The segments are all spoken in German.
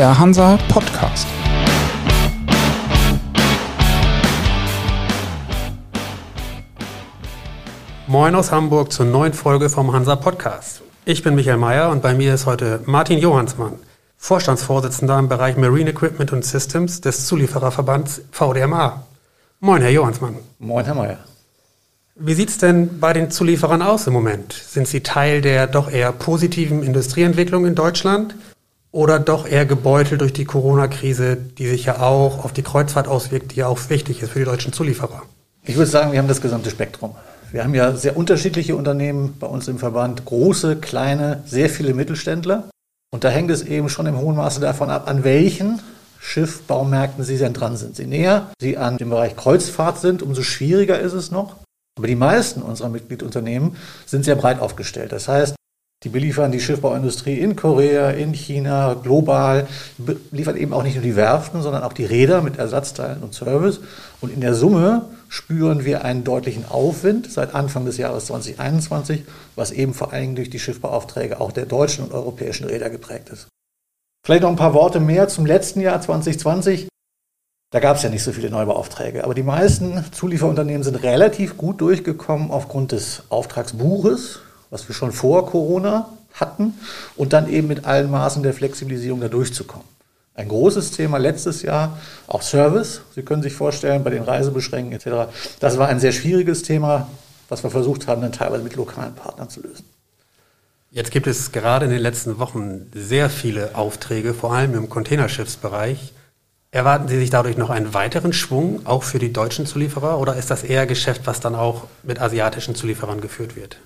der Hansa Podcast. Moin aus Hamburg zur neuen Folge vom Hansa Podcast. Ich bin Michael Mayer und bei mir ist heute Martin Johansmann, Vorstandsvorsitzender im Bereich Marine Equipment und Systems des Zuliefererverbands VDMA. Moin, Herr Johansmann. Moin, Herr Mayer. Wie sieht es denn bei den Zulieferern aus im Moment? Sind sie Teil der doch eher positiven Industrieentwicklung in Deutschland oder doch eher gebeutelt durch die Corona-Krise, die sich ja auch auf die Kreuzfahrt auswirkt, die ja auch wichtig ist für die deutschen Zulieferer? Ich würde sagen, wir haben das gesamte Spektrum. Wir haben ja sehr unterschiedliche Unternehmen bei uns im Verband, große, kleine, sehr viele Mittelständler. Und da hängt es eben schon im hohen Maße davon ab, an welchen Schiffbaumärkten Sie denn dran sind. Je näher Sie an dem Bereich Kreuzfahrt sind, umso schwieriger ist es noch. Aber die meisten unserer Mitgliedunternehmen sind sehr breit aufgestellt. Das heißt, die beliefern die Schiffbauindustrie in Korea, in China, global, liefern eben auch nicht nur die Werften, sondern auch die Räder mit Ersatzteilen und Service. Und in der Summe spüren wir einen deutlichen Aufwind seit Anfang des Jahres 2021, was eben vor allem durch die Schiffbauaufträge auch der deutschen und europäischen Räder geprägt ist. Vielleicht noch ein paar Worte mehr zum letzten Jahr 2020. Da gab es ja nicht so viele Neubauaufträge, aber die meisten Zulieferunternehmen sind relativ gut durchgekommen aufgrund des Auftragsbuches, was wir schon vor Corona hatten, und dann eben mit allen Maßen der Flexibilisierung da durchzukommen. Ein großes Thema letztes Jahr, auch Service. Sie können sich vorstellen, bei den Reisebeschränkungen etc. Das war ein sehr schwieriges Thema, was wir versucht haben, dann teilweise mit lokalen Partnern zu lösen. Jetzt gibt es gerade in den letzten Wochen sehr viele Aufträge, vor allem im Containerschiffsbereich. Erwarten Sie sich dadurch noch einen weiteren Schwung, auch für die deutschen Zulieferer, oder ist das eher Geschäft, was dann auch mit asiatischen Zulieferern geführt wird?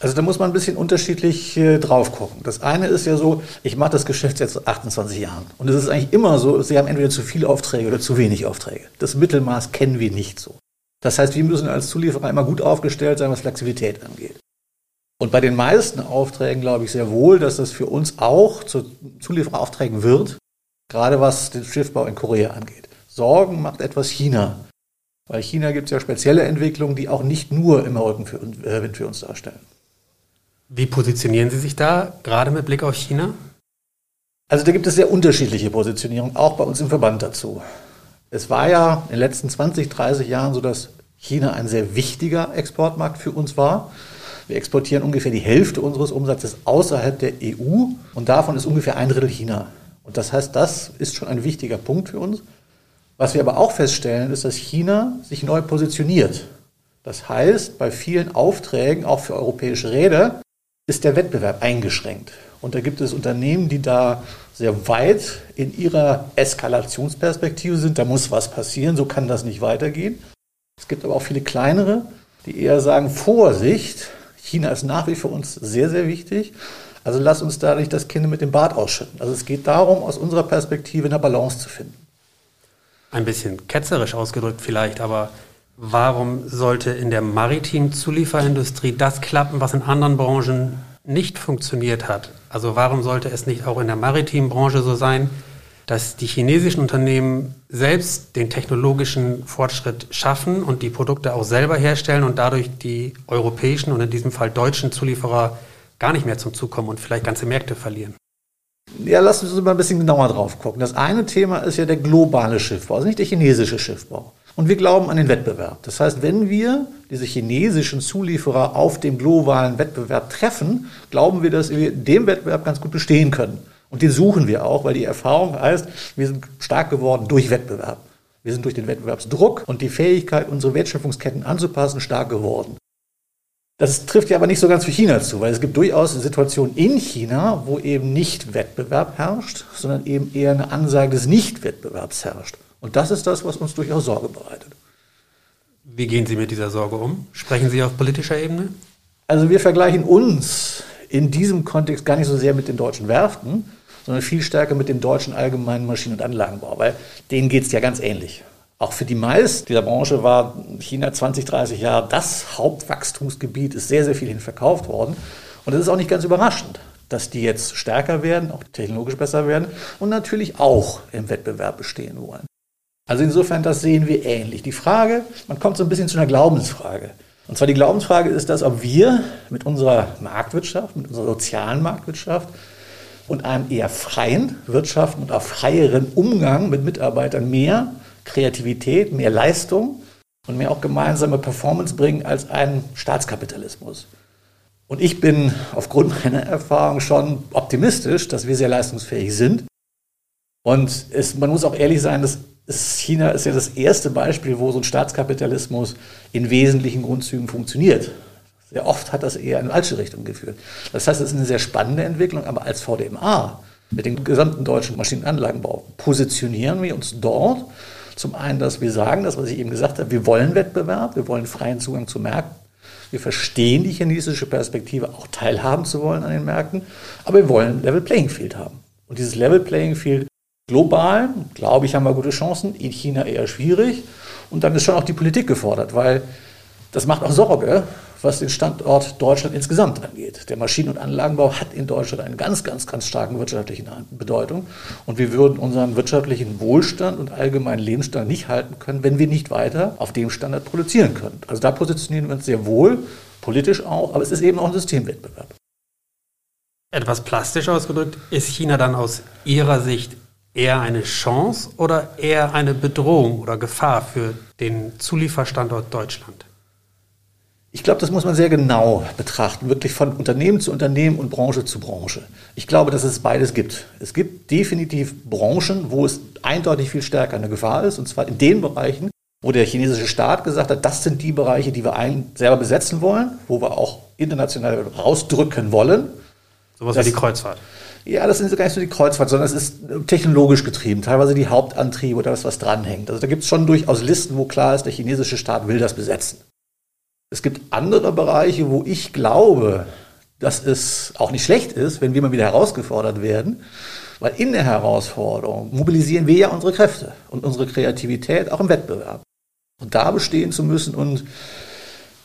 Also da muss man ein bisschen unterschiedlich äh, drauf gucken. Das eine ist ja so, ich mache das Geschäft jetzt seit 28 Jahren. Und es ist eigentlich immer so, Sie haben entweder zu viele Aufträge oder zu wenig Aufträge. Das Mittelmaß kennen wir nicht so. Das heißt, wir müssen als Zulieferer immer gut aufgestellt sein, was Flexibilität angeht. Und bei den meisten Aufträgen glaube ich sehr wohl, dass das für uns auch zu Zuliefereraufträgen wird, gerade was den Schiffbau in Korea angeht. Sorgen macht etwas China. Weil China gibt es ja spezielle Entwicklungen, die auch nicht nur immer Rücken für, äh, Wind für uns darstellen. Wie positionieren Sie sich da, gerade mit Blick auf China? Also da gibt es sehr unterschiedliche Positionierungen, auch bei uns im Verband dazu. Es war ja in den letzten 20, 30 Jahren so, dass China ein sehr wichtiger Exportmarkt für uns war. Wir exportieren ungefähr die Hälfte unseres Umsatzes außerhalb der EU und davon ist ungefähr ein Drittel China. Und das heißt, das ist schon ein wichtiger Punkt für uns. Was wir aber auch feststellen, ist, dass China sich neu positioniert. Das heißt, bei vielen Aufträgen, auch für europäische Räder, ist der Wettbewerb eingeschränkt. Und da gibt es Unternehmen, die da sehr weit in ihrer Eskalationsperspektive sind. Da muss was passieren, so kann das nicht weitergehen. Es gibt aber auch viele kleinere, die eher sagen, Vorsicht, China ist nach wie vor uns sehr, sehr wichtig. Also lass uns da nicht das Kind mit dem Bart ausschütten. Also es geht darum, aus unserer Perspektive eine Balance zu finden. Ein bisschen ketzerisch ausgedrückt vielleicht, aber warum sollte in der maritimen Zulieferindustrie das klappen, was in anderen Branchen nicht funktioniert hat? Also warum sollte es nicht auch in der maritimen Branche so sein, dass die chinesischen Unternehmen selbst den technologischen Fortschritt schaffen und die Produkte auch selber herstellen und dadurch die europäischen und in diesem Fall deutschen Zulieferer gar nicht mehr zum Zug kommen und vielleicht ganze Märkte verlieren. Ja, lass uns mal ein bisschen genauer drauf gucken. Das eine Thema ist ja der globale Schiffbau, also nicht der chinesische Schiffbau. Und wir glauben an den Wettbewerb. Das heißt, wenn wir diese chinesischen Zulieferer auf dem globalen Wettbewerb treffen, glauben wir, dass wir dem Wettbewerb ganz gut bestehen können. Und den suchen wir auch, weil die Erfahrung heißt, wir sind stark geworden durch Wettbewerb. Wir sind durch den Wettbewerbsdruck und die Fähigkeit, unsere Wertschöpfungsketten anzupassen, stark geworden. Das trifft ja aber nicht so ganz für China zu, weil es gibt durchaus Situationen in China, wo eben nicht Wettbewerb herrscht, sondern eben eher eine Ansage des Nichtwettbewerbs herrscht. Und das ist das, was uns durchaus Sorge bereitet. Wie gehen Sie mit dieser Sorge um? Sprechen Sie auf politischer Ebene? Also wir vergleichen uns in diesem Kontext gar nicht so sehr mit den deutschen Werften, sondern viel stärker mit dem deutschen allgemeinen Maschinen- und Anlagenbau, weil denen geht es ja ganz ähnlich. Auch für die meisten dieser Branche war China 20, 30 Jahre das Hauptwachstumsgebiet, ist sehr, sehr viel hin verkauft worden. Und es ist auch nicht ganz überraschend, dass die jetzt stärker werden, auch technologisch besser werden und natürlich auch im Wettbewerb bestehen wollen. Also insofern, das sehen wir ähnlich. Die Frage, man kommt so ein bisschen zu einer Glaubensfrage. Und zwar die Glaubensfrage ist das, ob wir mit unserer Marktwirtschaft, mit unserer sozialen Marktwirtschaft und einem eher freien Wirtschaften und auch freieren Umgang mit Mitarbeitern mehr Kreativität, mehr Leistung und mehr auch gemeinsame Performance bringen als ein Staatskapitalismus. Und ich bin aufgrund meiner Erfahrung schon optimistisch, dass wir sehr leistungsfähig sind. Und es, man muss auch ehrlich sein, dass China ist ja das erste Beispiel, wo so ein Staatskapitalismus in wesentlichen Grundzügen funktioniert. Sehr oft hat das eher in eine falsche Richtung geführt. Das heißt, es ist eine sehr spannende Entwicklung, aber als VDMA mit dem gesamten deutschen Maschinenanlagenbau positionieren wir uns dort zum einen, dass wir sagen, das, was ich eben gesagt habe, wir wollen Wettbewerb, wir wollen freien Zugang zu Märkten. Wir verstehen die chinesische Perspektive, auch teilhaben zu wollen an den Märkten, aber wir wollen Level Playing Field haben. Und dieses Level Playing Field global, glaube ich, haben wir gute Chancen, in China eher schwierig. Und dann ist schon auch die Politik gefordert, weil das macht auch Sorge, was den Standort Deutschland insgesamt angeht. Der Maschinen- und Anlagenbau hat in Deutschland eine ganz, ganz, ganz starke wirtschaftliche Bedeutung. Und wir würden unseren wirtschaftlichen Wohlstand und allgemeinen Lebensstandard nicht halten können, wenn wir nicht weiter auf dem Standard produzieren können. Also da positionieren wir uns sehr wohl, politisch auch, aber es ist eben auch ein Systemwettbewerb. Etwas plastisch ausgedrückt, ist China dann aus Ihrer Sicht eher eine Chance oder eher eine Bedrohung oder Gefahr für den Zulieferstandort Deutschland? Ich glaube, das muss man sehr genau betrachten, wirklich von Unternehmen zu Unternehmen und Branche zu Branche. Ich glaube, dass es beides gibt. Es gibt definitiv Branchen, wo es eindeutig viel stärker eine Gefahr ist, und zwar in den Bereichen, wo der chinesische Staat gesagt hat, das sind die Bereiche, die wir selber besetzen wollen, wo wir auch international rausdrücken wollen. Sowas wie die Kreuzfahrt. Ja, das sind gar nicht so die Kreuzfahrt, sondern es ist technologisch getrieben, teilweise die Hauptantriebe oder das, was dranhängt. Also da gibt es schon durchaus Listen, wo klar ist, der chinesische Staat will das besetzen. Es gibt andere Bereiche, wo ich glaube, dass es auch nicht schlecht ist, wenn wir mal wieder herausgefordert werden, weil in der Herausforderung mobilisieren wir ja unsere Kräfte und unsere Kreativität auch im Wettbewerb. Und da bestehen zu müssen und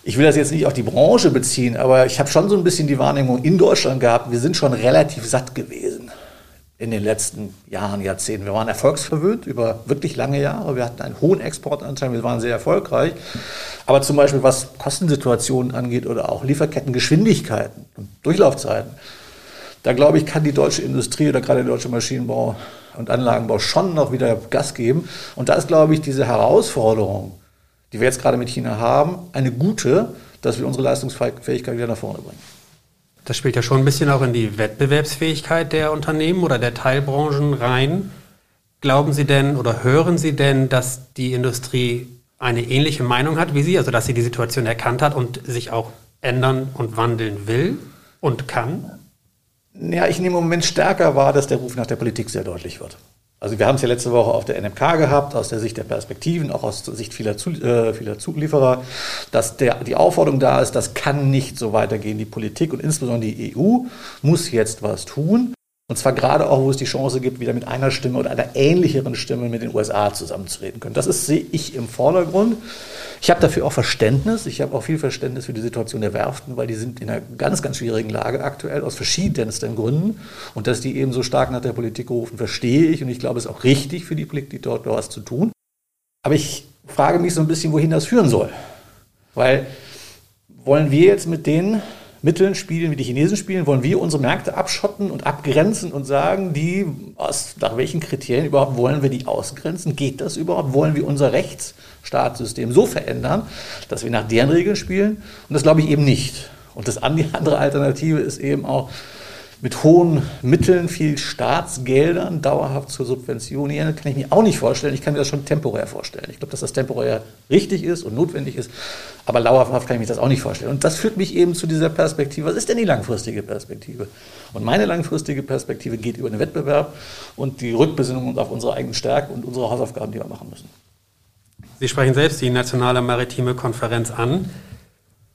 ich will das jetzt nicht auf die Branche beziehen, aber ich habe schon so ein bisschen die Wahrnehmung in Deutschland gehabt, wir sind schon relativ satt gewesen in den letzten Jahren, Jahrzehnten. Wir waren erfolgsverwöhnt über wirklich lange Jahre. Wir hatten einen hohen Exportanteil, wir waren sehr erfolgreich. Aber zum Beispiel was Kostensituationen angeht oder auch Lieferkettengeschwindigkeiten und Durchlaufzeiten, da glaube ich, kann die deutsche Industrie oder gerade der deutsche Maschinenbau und Anlagenbau schon noch wieder Gas geben. Und da ist, glaube ich, diese Herausforderung, die wir jetzt gerade mit China haben, eine gute, dass wir unsere Leistungsfähigkeit wieder nach vorne bringen. Das spielt ja schon ein bisschen auch in die Wettbewerbsfähigkeit der Unternehmen oder der Teilbranchen rein. Glauben Sie denn oder hören Sie denn, dass die Industrie eine ähnliche Meinung hat wie Sie, also dass sie die Situation erkannt hat und sich auch ändern und wandeln will und kann? Ja, ich nehme im Moment stärker wahr, dass der Ruf nach der Politik sehr deutlich wird. Also wir haben es ja letzte Woche auf der NMK gehabt, aus der Sicht der Perspektiven, auch aus der Sicht vieler, äh, vieler Zulieferer, dass der, die Aufforderung da ist, das kann nicht so weitergehen. Die Politik und insbesondere die EU muss jetzt was tun. Und zwar gerade auch, wo es die Chance gibt, wieder mit einer Stimme oder einer ähnlicheren Stimme mit den USA zusammenzureden können. Das sehe ich im Vordergrund. Ich habe dafür auch Verständnis. Ich habe auch viel Verständnis für die Situation der Werften, weil die sind in einer ganz, ganz schwierigen Lage aktuell aus verschiedensten Gründen. Und dass die eben so stark nach der Politik rufen, verstehe ich. Und ich glaube, es ist auch richtig für die Politik, dort was zu tun. Aber ich frage mich so ein bisschen, wohin das führen soll. Weil wollen wir jetzt mit denen Mitteln spielen, wie die Chinesen spielen? Wollen wir unsere Märkte abschotten und abgrenzen und sagen, die, aus, nach welchen Kriterien überhaupt wollen wir die ausgrenzen? Geht das überhaupt? Wollen wir unser Rechtsstaatssystem so verändern, dass wir nach deren Regeln spielen? Und das glaube ich eben nicht. Und das andere Alternative ist eben auch, mit hohen Mitteln, viel Staatsgeldern dauerhaft zu subventionieren, kann ich mir auch nicht vorstellen. Ich kann mir das schon temporär vorstellen. Ich glaube, dass das temporär richtig ist und notwendig ist, aber dauerhaft kann ich mir das auch nicht vorstellen. Und das führt mich eben zu dieser Perspektive. Was ist denn die langfristige Perspektive? Und meine langfristige Perspektive geht über den Wettbewerb und die Rückbesinnung auf unsere eigenen Stärken und unsere Hausaufgaben, die wir machen müssen. Sie sprechen selbst die Nationale Maritime Konferenz an.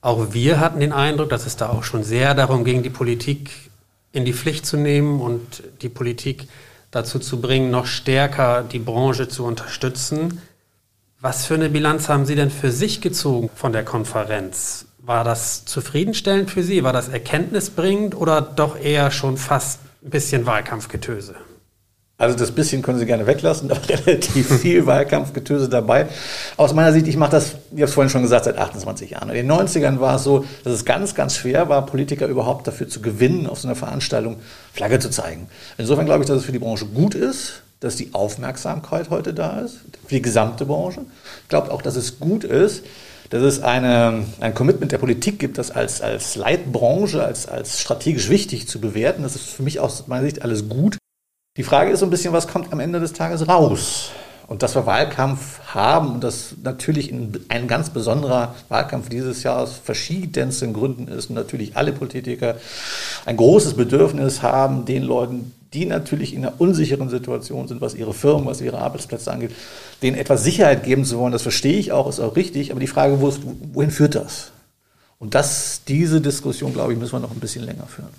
Auch wir hatten den Eindruck, dass es da auch schon sehr darum ging, die Politik in die Pflicht zu nehmen und die Politik dazu zu bringen, noch stärker die Branche zu unterstützen. Was für eine Bilanz haben Sie denn für sich gezogen von der Konferenz? War das zufriedenstellend für Sie? War das erkenntnisbringend oder doch eher schon fast ein bisschen Wahlkampfgetöse? Also das bisschen können Sie gerne weglassen, aber relativ viel Wahlkampfgetöse dabei. Aus meiner Sicht, ich mache das, ich habe es vorhin schon gesagt, seit 28 Jahren. In den 90ern war es so, dass es ganz, ganz schwer war, Politiker überhaupt dafür zu gewinnen, auf so einer Veranstaltung Flagge zu zeigen. Insofern glaube ich, dass es für die Branche gut ist, dass die Aufmerksamkeit heute da ist, für die gesamte Branche. Ich glaube auch, dass es gut ist, dass es eine, ein Commitment der Politik gibt, das als, als Leitbranche, als, als strategisch wichtig zu bewerten. Das ist für mich aus meiner Sicht alles gut. Die Frage ist so ein bisschen, was kommt am Ende des Tages raus? Und dass wir Wahlkampf haben und das natürlich ein ganz besonderer Wahlkampf dieses Jahr aus verschiedensten Gründen ist und natürlich alle Politiker ein großes Bedürfnis haben, den Leuten, die natürlich in einer unsicheren Situation sind, was ihre Firmen, was ihre Arbeitsplätze angeht, denen etwas Sicherheit geben zu wollen, das verstehe ich auch, ist auch richtig. Aber die Frage, wohin führt das? Und das, diese Diskussion, glaube ich, müssen wir noch ein bisschen länger führen.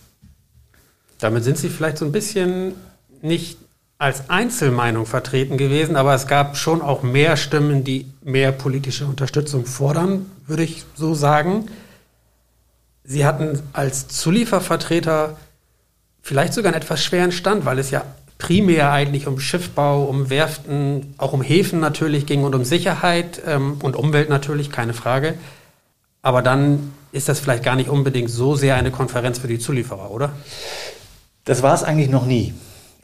Damit sind Sie vielleicht so ein bisschen nicht als Einzelmeinung vertreten gewesen, aber es gab schon auch mehr Stimmen, die mehr politische Unterstützung fordern, würde ich so sagen. Sie hatten als Zuliefervertreter vielleicht sogar einen etwas schweren Stand, weil es ja primär eigentlich um Schiffbau, um Werften, auch um Häfen natürlich ging und um Sicherheit ähm, und Umwelt natürlich, keine Frage. Aber dann ist das vielleicht gar nicht unbedingt so sehr eine Konferenz für die Zulieferer, oder? Das war es eigentlich noch nie.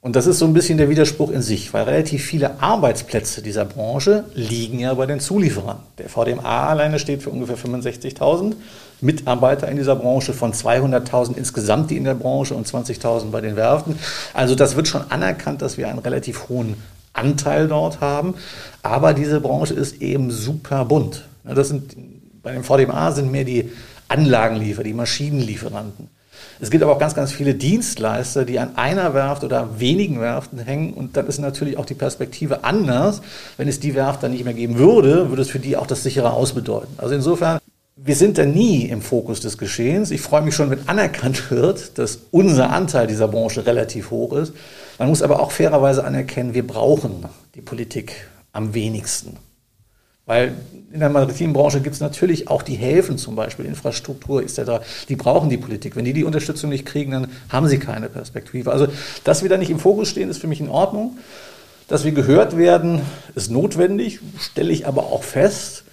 Und das ist so ein bisschen der Widerspruch in sich, weil relativ viele Arbeitsplätze dieser Branche liegen ja bei den Zulieferern. Der VDMA alleine steht für ungefähr 65.000 Mitarbeiter in dieser Branche von 200.000 insgesamt, die in der Branche und 20.000 bei den Werften. Also das wird schon anerkannt, dass wir einen relativ hohen Anteil dort haben. Aber diese Branche ist eben super bunt. Das sind, bei dem VDMA sind mehr die Anlagenliefer, die Maschinenlieferanten. Es gibt aber auch ganz, ganz viele Dienstleister, die an einer Werft oder wenigen Werften hängen. Und dann ist natürlich auch die Perspektive anders. Wenn es die Werft dann nicht mehr geben würde, würde es für die auch das sichere Aus bedeuten. Also insofern, wir sind da nie im Fokus des Geschehens. Ich freue mich schon, wenn anerkannt wird, dass unser Anteil dieser Branche relativ hoch ist. Man muss aber auch fairerweise anerkennen, wir brauchen die Politik am wenigsten. Weil in der maritimen Branche gibt es natürlich auch die Häfen zum Beispiel, Infrastruktur etc. Die brauchen die Politik. Wenn die die Unterstützung nicht kriegen, dann haben sie keine Perspektive. Also, dass wir da nicht im Fokus stehen, ist für mich in Ordnung. Dass wir gehört werden, ist notwendig, stelle ich aber auch fest.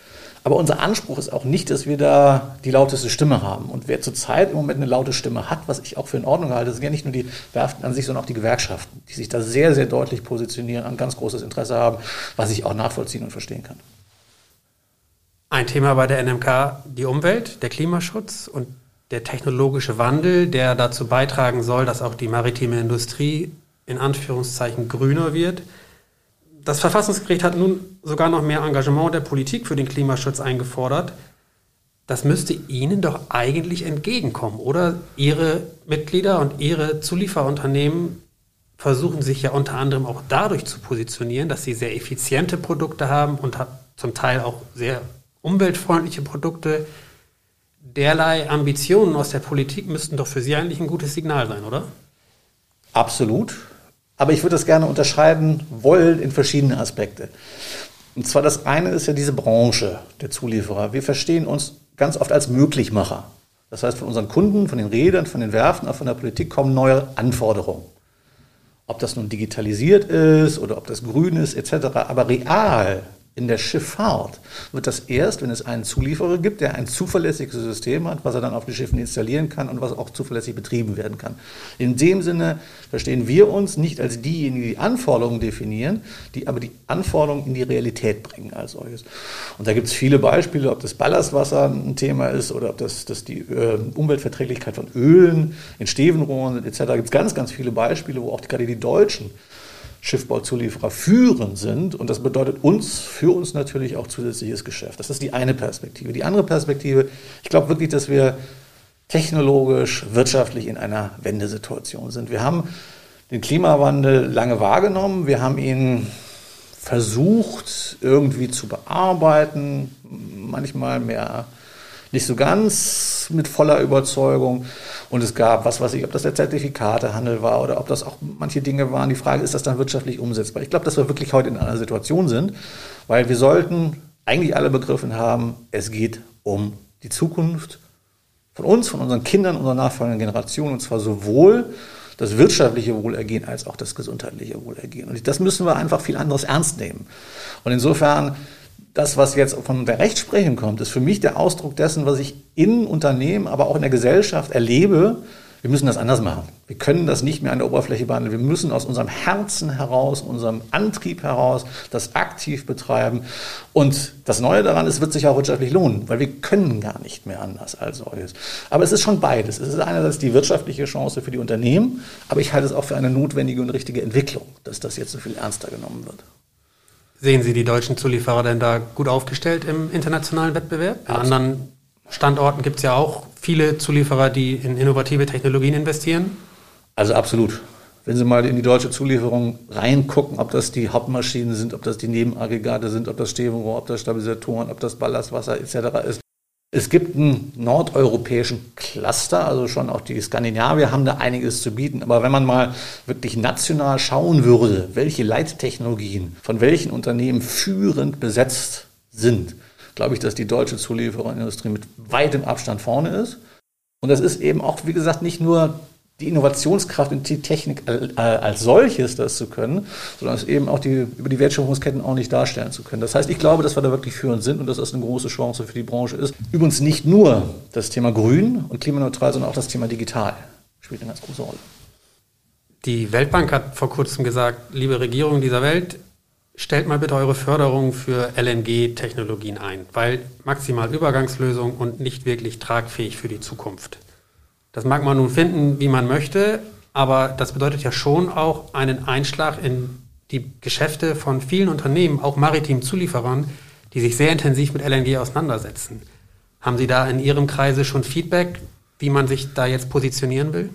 Aber unser Anspruch ist auch nicht, dass wir da die lauteste Stimme haben. Und wer zurzeit im Moment eine laute Stimme hat, was ich auch für in Ordnung halte, sind ja nicht nur die Werften an sich, sondern auch die Gewerkschaften, die sich da sehr, sehr deutlich positionieren, ein ganz großes Interesse haben, was ich auch nachvollziehen und verstehen kann. Ein Thema bei der NMK die Umwelt, der Klimaschutz und der technologische Wandel, der dazu beitragen soll, dass auch die maritime Industrie in Anführungszeichen grüner wird. Das Verfassungsgericht hat nun sogar noch mehr Engagement der Politik für den Klimaschutz eingefordert. Das müsste Ihnen doch eigentlich entgegenkommen, oder? Ihre Mitglieder und Ihre Zulieferunternehmen versuchen sich ja unter anderem auch dadurch zu positionieren, dass sie sehr effiziente Produkte haben und zum Teil auch sehr umweltfreundliche Produkte, derlei Ambitionen aus der Politik müssten doch für Sie eigentlich ein gutes Signal sein, oder? Absolut. Aber ich würde das gerne unterscheiden wollen in verschiedene Aspekte. Und zwar das eine ist ja diese Branche der Zulieferer. Wir verstehen uns ganz oft als Möglichmacher. Das heißt, von unseren Kunden, von den Rädern, von den Werften, auch von der Politik kommen neue Anforderungen. Ob das nun digitalisiert ist oder ob das grün ist, etc. Aber real in der Schifffahrt wird das erst, wenn es einen Zulieferer gibt, der ein zuverlässiges System hat, was er dann auf den Schiffen installieren kann und was auch zuverlässig betrieben werden kann. In dem Sinne verstehen wir uns nicht als diejenigen, die Anforderungen definieren, die aber die Anforderungen in die Realität bringen als solches. Und da gibt es viele Beispiele, ob das Ballastwasser ein Thema ist oder ob das, das die äh, Umweltverträglichkeit von Ölen in Stevenrohren etc. Da gibt es ganz, ganz viele Beispiele, wo auch gerade die Deutschen Schiffbauzulieferer führend sind. Und das bedeutet uns, für uns natürlich auch zusätzliches Geschäft. Das ist die eine Perspektive. Die andere Perspektive, ich glaube wirklich, dass wir technologisch, wirtschaftlich in einer Wendesituation sind. Wir haben den Klimawandel lange wahrgenommen. Wir haben ihn versucht irgendwie zu bearbeiten, manchmal mehr nicht so ganz mit voller Überzeugung. Und es gab, was weiß ich, ob das der Zertifikatehandel war oder ob das auch manche Dinge waren. Die Frage, ist das dann wirtschaftlich umsetzbar? Ich glaube, dass wir wirklich heute in einer Situation sind, weil wir sollten eigentlich alle begriffen haben, es geht um die Zukunft von uns, von unseren Kindern, unserer nachfolgenden Generation, und zwar sowohl das wirtschaftliche Wohlergehen als auch das gesundheitliche Wohlergehen. Und das müssen wir einfach viel anderes ernst nehmen. Und insofern, das, was jetzt von der Rechtsprechung kommt, ist für mich der Ausdruck dessen, was ich in Unternehmen, aber auch in der Gesellschaft erlebe, wir müssen das anders machen. Wir können das nicht mehr an der Oberfläche behandeln. Wir müssen aus unserem Herzen heraus, unserem Antrieb heraus das aktiv betreiben. Und das Neue daran ist, wird sich auch wirtschaftlich lohnen, weil wir können gar nicht mehr anders als solches. Aber es ist schon beides. Es ist einerseits die wirtschaftliche Chance für die Unternehmen, aber ich halte es auch für eine notwendige und richtige Entwicklung, dass das jetzt so viel ernster genommen wird. Sehen Sie die deutschen Zulieferer denn da gut aufgestellt im internationalen Wettbewerb? An anderen Standorten gibt es ja auch viele Zulieferer, die in innovative Technologien investieren. Also absolut. Wenn Sie mal in die deutsche Zulieferung reingucken, ob das die Hauptmaschinen sind, ob das die Nebenaggregate sind, ob das Stehrohr, ob das Stabilisatoren, ob das Ballastwasser etc. ist. Es gibt einen nordeuropäischen Cluster, also schon auch die Skandinavier haben da einiges zu bieten. Aber wenn man mal wirklich national schauen würde, welche Leittechnologien von welchen Unternehmen führend besetzt sind, glaube ich, dass die deutsche Zuliefererindustrie mit weitem Abstand vorne ist. Und das ist eben auch, wie gesagt, nicht nur die Innovationskraft und die Technik als solches, das zu können, sondern es eben auch die, über die Wertschöpfungsketten auch nicht darstellen zu können. Das heißt, ich glaube, dass wir da wirklich führend sind und dass das eine große Chance für die Branche ist. Übrigens nicht nur das Thema Grün und klimaneutral, sondern auch das Thema Digital spielt eine ganz große Rolle. Die Weltbank hat vor kurzem gesagt, liebe Regierung dieser Welt, stellt mal bitte eure Förderung für LNG-Technologien ein, weil maximal Übergangslösung und nicht wirklich tragfähig für die Zukunft. Das mag man nun finden, wie man möchte, aber das bedeutet ja schon auch einen Einschlag in die Geschäfte von vielen Unternehmen, auch maritimen Zulieferern, die sich sehr intensiv mit LNG auseinandersetzen. Haben Sie da in Ihrem Kreise schon Feedback, wie man sich da jetzt positionieren will?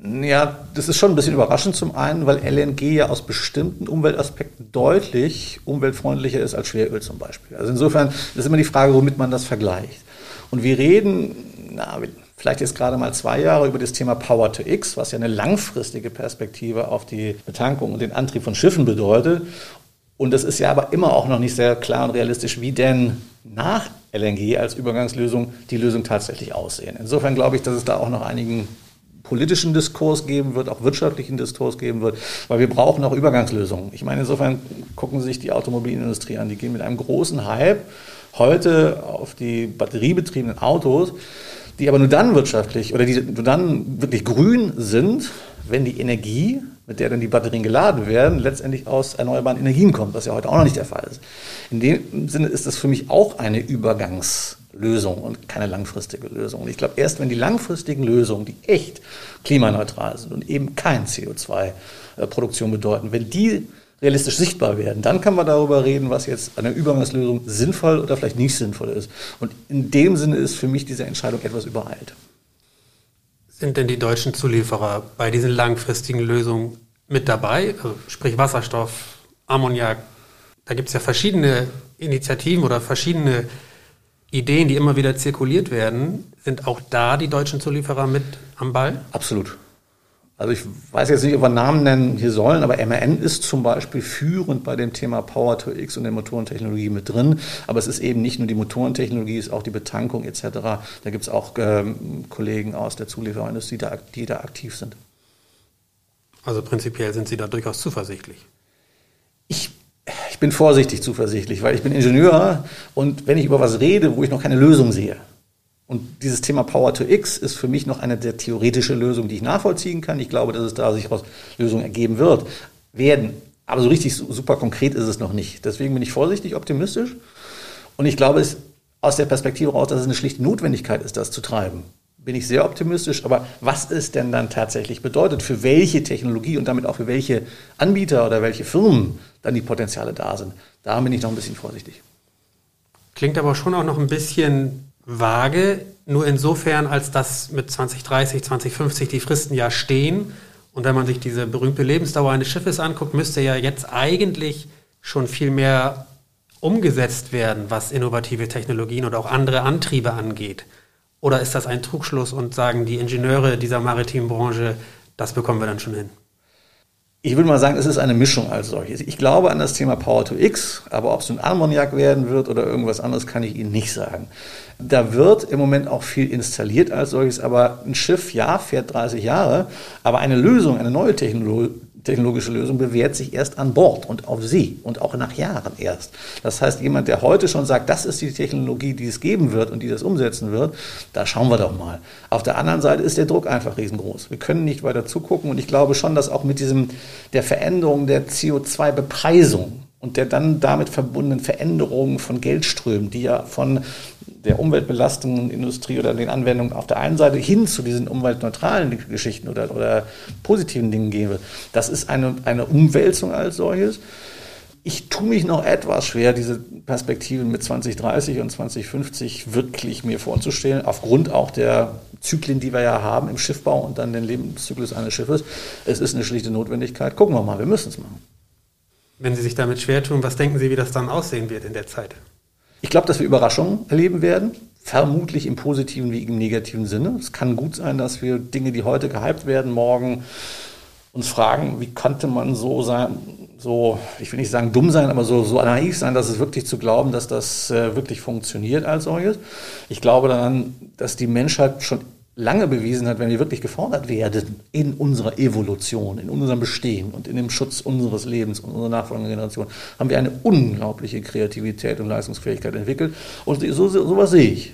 Ja, das ist schon ein bisschen überraschend zum einen, weil LNG ja aus bestimmten Umweltaspekten deutlich umweltfreundlicher ist als Schweröl zum Beispiel. Also insofern ist immer die Frage, womit man das vergleicht. Und wir reden, na, vielleicht jetzt gerade mal zwei Jahre über das Thema Power to X, was ja eine langfristige Perspektive auf die Betankung und den Antrieb von Schiffen bedeutet. Und das ist ja aber immer auch noch nicht sehr klar und realistisch, wie denn nach LNG als Übergangslösung die Lösung tatsächlich aussehen. Insofern glaube ich, dass es da auch noch einigen politischen Diskurs geben wird, auch wirtschaftlichen Diskurs geben wird, weil wir brauchen auch Übergangslösungen. Ich meine, insofern gucken Sie sich die Automobilindustrie an. Die gehen mit einem großen Hype heute auf die batteriebetriebenen Autos, die aber nur dann wirtschaftlich oder die nur dann wirklich grün sind, wenn die Energie, mit der dann die Batterien geladen werden, letztendlich aus erneuerbaren Energien kommt, was ja heute auch noch nicht der Fall ist. In dem Sinne ist das für mich auch eine Übergangslösung und keine langfristige Lösung. Und ich glaube, erst wenn die langfristigen Lösungen, die echt klimaneutral sind und eben kein CO2-Produktion bedeuten, wenn die realistisch sichtbar werden, dann kann man darüber reden, was jetzt an der Übergangslösung sinnvoll oder vielleicht nicht sinnvoll ist. Und in dem Sinne ist für mich diese Entscheidung etwas übereilt. Sind denn die deutschen Zulieferer bei diesen langfristigen Lösungen mit dabei? Also sprich Wasserstoff, Ammoniak. Da gibt es ja verschiedene Initiativen oder verschiedene Ideen, die immer wieder zirkuliert werden. Sind auch da die deutschen Zulieferer mit am Ball? Absolut. Also ich weiß jetzt nicht, ob wir Namen nennen hier sollen, aber MRN ist zum Beispiel führend bei dem Thema Power to X und der Motorentechnologie mit drin. Aber es ist eben nicht nur die Motorentechnologie, es ist auch die Betankung etc. Da gibt es auch ähm, Kollegen aus der Zulieferindustrie, die da, die da aktiv sind. Also prinzipiell sind Sie da durchaus zuversichtlich? Ich ich bin vorsichtig zuversichtlich, weil ich bin Ingenieur und wenn ich über was rede, wo ich noch keine Lösung sehe, und dieses Thema Power to X ist für mich noch eine der theoretische Lösung, die ich nachvollziehen kann. Ich glaube, dass es da sich aus Lösungen ergeben wird, werden. Aber so richtig super konkret ist es noch nicht. Deswegen bin ich vorsichtig optimistisch. Und ich glaube, es aus der Perspektive raus, dass es eine schlichte Notwendigkeit ist, das zu treiben, bin ich sehr optimistisch. Aber was es denn dann tatsächlich bedeutet, für welche Technologie und damit auch für welche Anbieter oder welche Firmen dann die Potenziale da sind, da bin ich noch ein bisschen vorsichtig. Klingt aber schon auch noch ein bisschen vage, nur insofern, als dass mit 2030, 2050 die Fristen ja stehen. Und wenn man sich diese berühmte Lebensdauer eines Schiffes anguckt, müsste ja jetzt eigentlich schon viel mehr umgesetzt werden, was innovative Technologien oder auch andere Antriebe angeht. Oder ist das ein Trugschluss und sagen die Ingenieure dieser maritimen Branche, das bekommen wir dann schon hin? Ich würde mal sagen, es ist eine Mischung als solches. Ich glaube an das Thema Power to X, aber ob es ein Ammoniak werden wird oder irgendwas anderes, kann ich Ihnen nicht sagen. Da wird im Moment auch viel installiert als solches, aber ein Schiff, ja, fährt 30 Jahre, aber eine Lösung, eine neue Technologie, technologische Lösung bewährt sich erst an Bord und auf See und auch nach Jahren erst. Das heißt, jemand, der heute schon sagt, das ist die Technologie, die es geben wird und die das umsetzen wird, da schauen wir doch mal. Auf der anderen Seite ist der Druck einfach riesengroß. Wir können nicht weiter zugucken und ich glaube schon, dass auch mit diesem, der Veränderung der CO2-Bepreisung und der dann damit verbundenen Veränderungen von Geldströmen, die ja von der umweltbelastenden Industrie oder den Anwendungen auf der einen Seite hin zu diesen umweltneutralen Geschichten oder, oder positiven Dingen gehen wird. Das ist eine, eine Umwälzung als solches. Ich tue mich noch etwas schwer, diese Perspektiven mit 2030 und 2050 wirklich mir vorzustellen, aufgrund auch der Zyklen, die wir ja haben im Schiffbau und dann den Lebenszyklus eines Schiffes. Es ist eine schlichte Notwendigkeit. Gucken wir mal, wir müssen es machen. Wenn Sie sich damit schwer tun, was denken Sie, wie das dann aussehen wird in der Zeit? Ich glaube, dass wir Überraschungen erleben werden. Vermutlich im positiven wie im negativen Sinne. Es kann gut sein, dass wir Dinge, die heute gehypt werden, morgen uns fragen, wie konnte man so sein, so, ich will nicht sagen dumm sein, aber so, so naiv sein, dass es wirklich zu glauben, dass das äh, wirklich funktioniert als solches. Ich glaube daran, dass die Menschheit schon lange bewiesen hat, wenn wir wirklich gefordert werden in unserer Evolution, in unserem Bestehen und in dem Schutz unseres Lebens und unserer nachfolgenden Generation, haben wir eine unglaubliche Kreativität und Leistungsfähigkeit entwickelt. Und so, so, sowas sehe ich.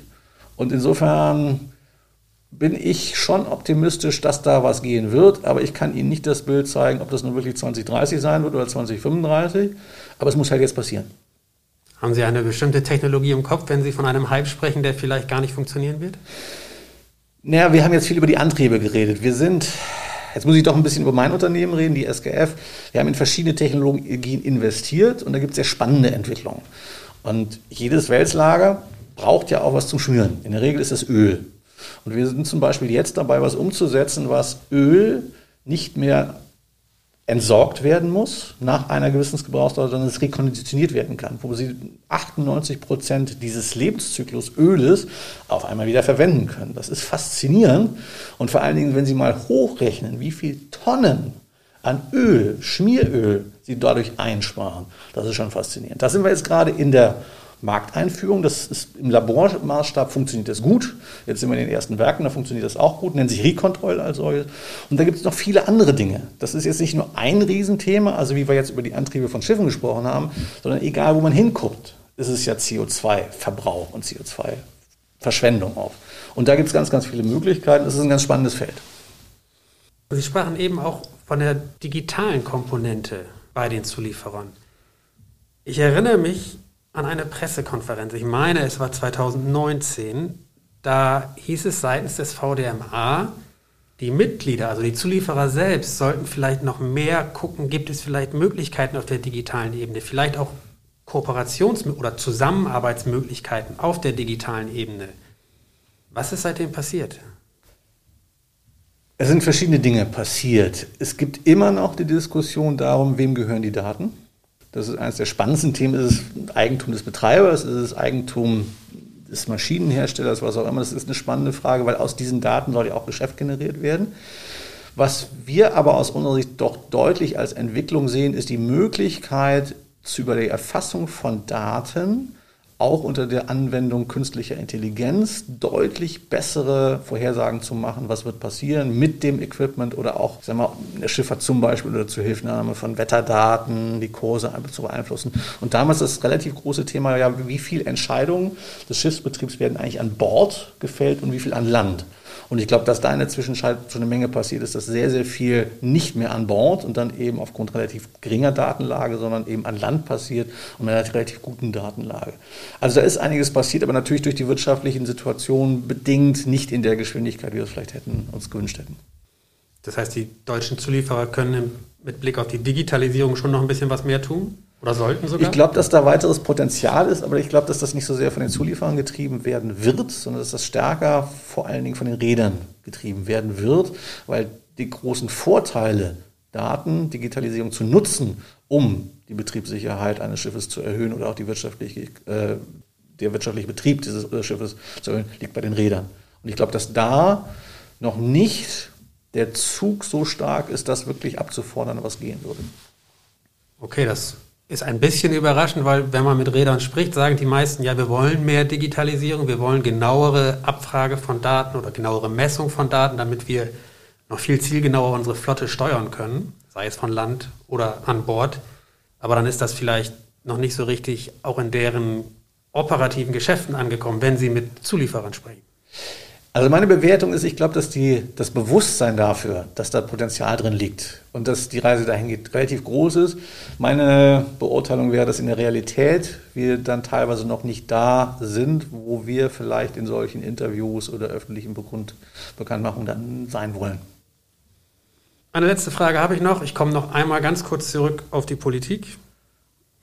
Und insofern bin ich schon optimistisch, dass da was gehen wird, aber ich kann Ihnen nicht das Bild zeigen, ob das nun wirklich 2030 sein wird oder 2035, aber es muss halt jetzt passieren. Haben Sie eine bestimmte Technologie im Kopf, wenn Sie von einem Hype sprechen, der vielleicht gar nicht funktionieren wird? Naja, wir haben jetzt viel über die Antriebe geredet. Wir sind, jetzt muss ich doch ein bisschen über mein Unternehmen reden, die SGF. Wir haben in verschiedene Technologien investiert und da gibt es sehr spannende Entwicklungen. Und jedes Wälzlager braucht ja auch was zum Schmieren. In der Regel ist es Öl. Und wir sind zum Beispiel jetzt dabei, was umzusetzen, was Öl nicht mehr entsorgt werden muss nach einer gewissen Gebrauchsdauer, sondern es rekonditioniert werden kann, wo Sie 98 Prozent dieses Lebenszyklus Öles auf einmal wieder verwenden können. Das ist faszinierend und vor allen Dingen, wenn Sie mal hochrechnen, wie viel Tonnen an Öl, Schmieröl Sie dadurch einsparen, das ist schon faszinierend. Da sind wir jetzt gerade in der Markteinführung. Das ist im Labormaßstab funktioniert das gut. Jetzt sind wir in den ersten Werken, da funktioniert das auch gut, nennt sich Recontrol als solches. Und da gibt es noch viele andere Dinge. Das ist jetzt nicht nur ein Riesenthema, also wie wir jetzt über die Antriebe von Schiffen gesprochen haben, sondern egal, wo man hinguckt, ist es ja CO2-Verbrauch und CO2-Verschwendung auch. Und da gibt es ganz, ganz viele Möglichkeiten. Das ist ein ganz spannendes Feld. Sie sprachen eben auch von der digitalen Komponente bei den Zulieferern. Ich erinnere mich an eine Pressekonferenz. Ich meine, es war 2019. Da hieß es seitens des VDMA, die Mitglieder, also die Zulieferer selbst, sollten vielleicht noch mehr gucken, gibt es vielleicht Möglichkeiten auf der digitalen Ebene, vielleicht auch Kooperations- oder Zusammenarbeitsmöglichkeiten auf der digitalen Ebene. Was ist seitdem passiert? Es sind verschiedene Dinge passiert. Es gibt immer noch die Diskussion darum, wem gehören die Daten. Das ist eines der spannendsten Themen, ist es Eigentum des Betreibers, ist es Eigentum des Maschinenherstellers, was auch immer. Das ist eine spannende Frage, weil aus diesen Daten soll ja auch Geschäft generiert werden. Was wir aber aus unserer Sicht doch deutlich als Entwicklung sehen, ist die Möglichkeit, über die Erfassung von Daten auch unter der Anwendung künstlicher Intelligenz deutlich bessere Vorhersagen zu machen, was wird passieren mit dem Equipment oder auch, sagen wir, der Schifffahrt zum Beispiel oder zur Hilfnahme von Wetterdaten, die Kurse zu beeinflussen. Und damals das relativ große Thema, ja, wie viele Entscheidungen des Schiffsbetriebs werden eigentlich an Bord gefällt und wie viel an Land. Und ich glaube, dass da in der Zwischenzeit schon eine Menge passiert ist, dass sehr, sehr viel nicht mehr an Bord und dann eben aufgrund relativ geringer Datenlage, sondern eben an Land passiert und mit einer relativ guten Datenlage. Also da ist einiges passiert, aber natürlich durch die wirtschaftlichen Situationen bedingt nicht in der Geschwindigkeit, wie wir es vielleicht hätten, uns gewünscht hätten. Das heißt, die deutschen Zulieferer können mit Blick auf die Digitalisierung schon noch ein bisschen was mehr tun? Oder sollten sogar? Ich glaube, dass da weiteres Potenzial ist, aber ich glaube, dass das nicht so sehr von den Zulieferern getrieben werden wird, sondern dass das stärker vor allen Dingen von den Rädern getrieben werden wird, weil die großen Vorteile, Daten, Digitalisierung zu nutzen, um die Betriebssicherheit eines Schiffes zu erhöhen oder auch die wirtschaftliche, äh, der wirtschaftliche Betrieb dieses Schiffes zu erhöhen, liegt bei den Rädern. Und ich glaube, dass da noch nicht der Zug so stark ist, das wirklich abzufordern, was gehen würde. Okay, das ist ein bisschen überraschend, weil wenn man mit Rädern spricht, sagen die meisten, ja, wir wollen mehr Digitalisierung, wir wollen genauere Abfrage von Daten oder genauere Messung von Daten, damit wir noch viel zielgenauer unsere Flotte steuern können, sei es von Land oder an Bord. Aber dann ist das vielleicht noch nicht so richtig auch in deren operativen Geschäften angekommen, wenn sie mit Zulieferern sprechen. Also meine Bewertung ist, ich glaube, dass die, das Bewusstsein dafür, dass da Potenzial drin liegt und dass die Reise dahin geht, relativ groß ist. Meine Beurteilung wäre, dass in der Realität wir dann teilweise noch nicht da sind, wo wir vielleicht in solchen Interviews oder öffentlichen Bekund Bekanntmachungen dann sein wollen. Eine letzte Frage habe ich noch. Ich komme noch einmal ganz kurz zurück auf die Politik.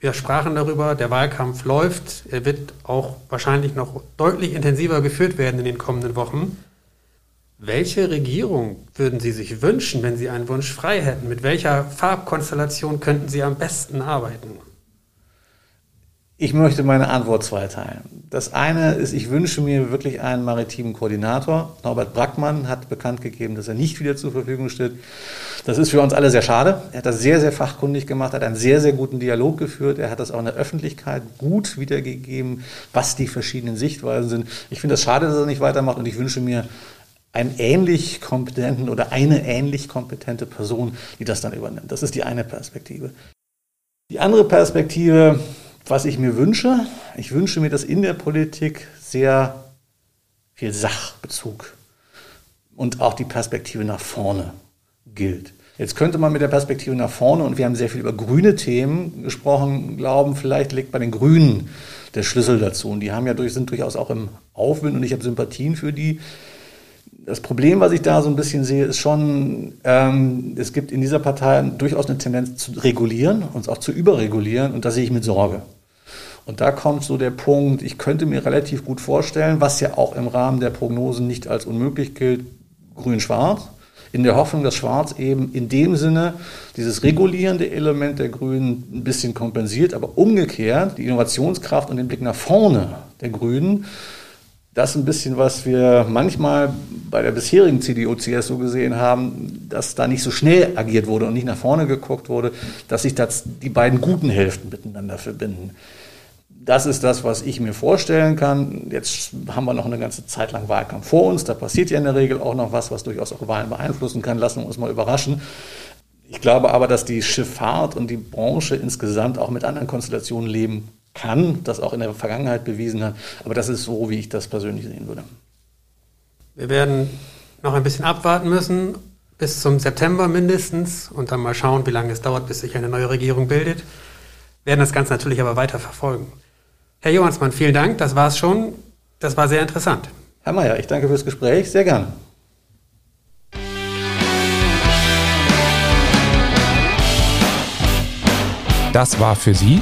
Wir sprachen darüber, der Wahlkampf läuft. Er wird auch wahrscheinlich noch deutlich intensiver geführt werden in den kommenden Wochen. Welche Regierung würden Sie sich wünschen, wenn Sie einen Wunsch frei hätten? Mit welcher Farbkonstellation könnten Sie am besten arbeiten? Ich möchte meine Antwort zweiteilen. Das eine ist, ich wünsche mir wirklich einen maritimen Koordinator. Norbert Brackmann hat bekannt gegeben, dass er nicht wieder zur Verfügung steht. Das ist für uns alle sehr schade. Er hat das sehr, sehr fachkundig gemacht, hat einen sehr, sehr guten Dialog geführt. Er hat das auch in der Öffentlichkeit gut wiedergegeben, was die verschiedenen Sichtweisen sind. Ich finde es das schade, dass er nicht weitermacht und ich wünsche mir einen ähnlich kompetenten oder eine ähnlich kompetente Person, die das dann übernimmt. Das ist die eine Perspektive. Die andere Perspektive, was ich mir wünsche, ich wünsche mir, dass in der Politik sehr viel Sachbezug und auch die Perspektive nach vorne gilt. Jetzt könnte man mit der Perspektive nach vorne, und wir haben sehr viel über grüne Themen gesprochen, glauben, vielleicht liegt bei den Grünen der Schlüssel dazu. Und die haben ja durch, sind durchaus auch im Aufwind und ich habe Sympathien für die. Das Problem, was ich da so ein bisschen sehe, ist schon, ähm, es gibt in dieser Partei durchaus eine Tendenz zu regulieren, und auch zu überregulieren, und das sehe ich mit Sorge. Und da kommt so der Punkt, ich könnte mir relativ gut vorstellen, was ja auch im Rahmen der Prognosen nicht als unmöglich gilt, grün-schwarz, in der Hoffnung, dass Schwarz eben in dem Sinne dieses regulierende Element der Grünen ein bisschen kompensiert, aber umgekehrt die Innovationskraft und den Blick nach vorne der Grünen, das ein bisschen, was wir manchmal bei der bisherigen CDU-CSU gesehen haben, dass da nicht so schnell agiert wurde und nicht nach vorne geguckt wurde, dass sich das die beiden guten Hälften miteinander verbinden das ist das, was ich mir vorstellen kann. Jetzt haben wir noch eine ganze Zeit lang Wahlkampf vor uns. Da passiert ja in der Regel auch noch was, was durchaus auch Wahlen beeinflussen kann. Lassen wir uns mal überraschen. Ich glaube aber, dass die Schifffahrt und die Branche insgesamt auch mit anderen Konstellationen leben kann, das auch in der Vergangenheit bewiesen hat. Aber das ist so, wie ich das persönlich sehen würde. Wir werden noch ein bisschen abwarten müssen, bis zum September mindestens, und dann mal schauen, wie lange es dauert, bis sich eine neue Regierung bildet. Wir werden das Ganze natürlich aber weiter verfolgen. Herr Johansmann, vielen Dank. Das war es schon. Das war sehr interessant. Herr Mayer, ich danke fürs Gespräch. Sehr gern. Das war für Sie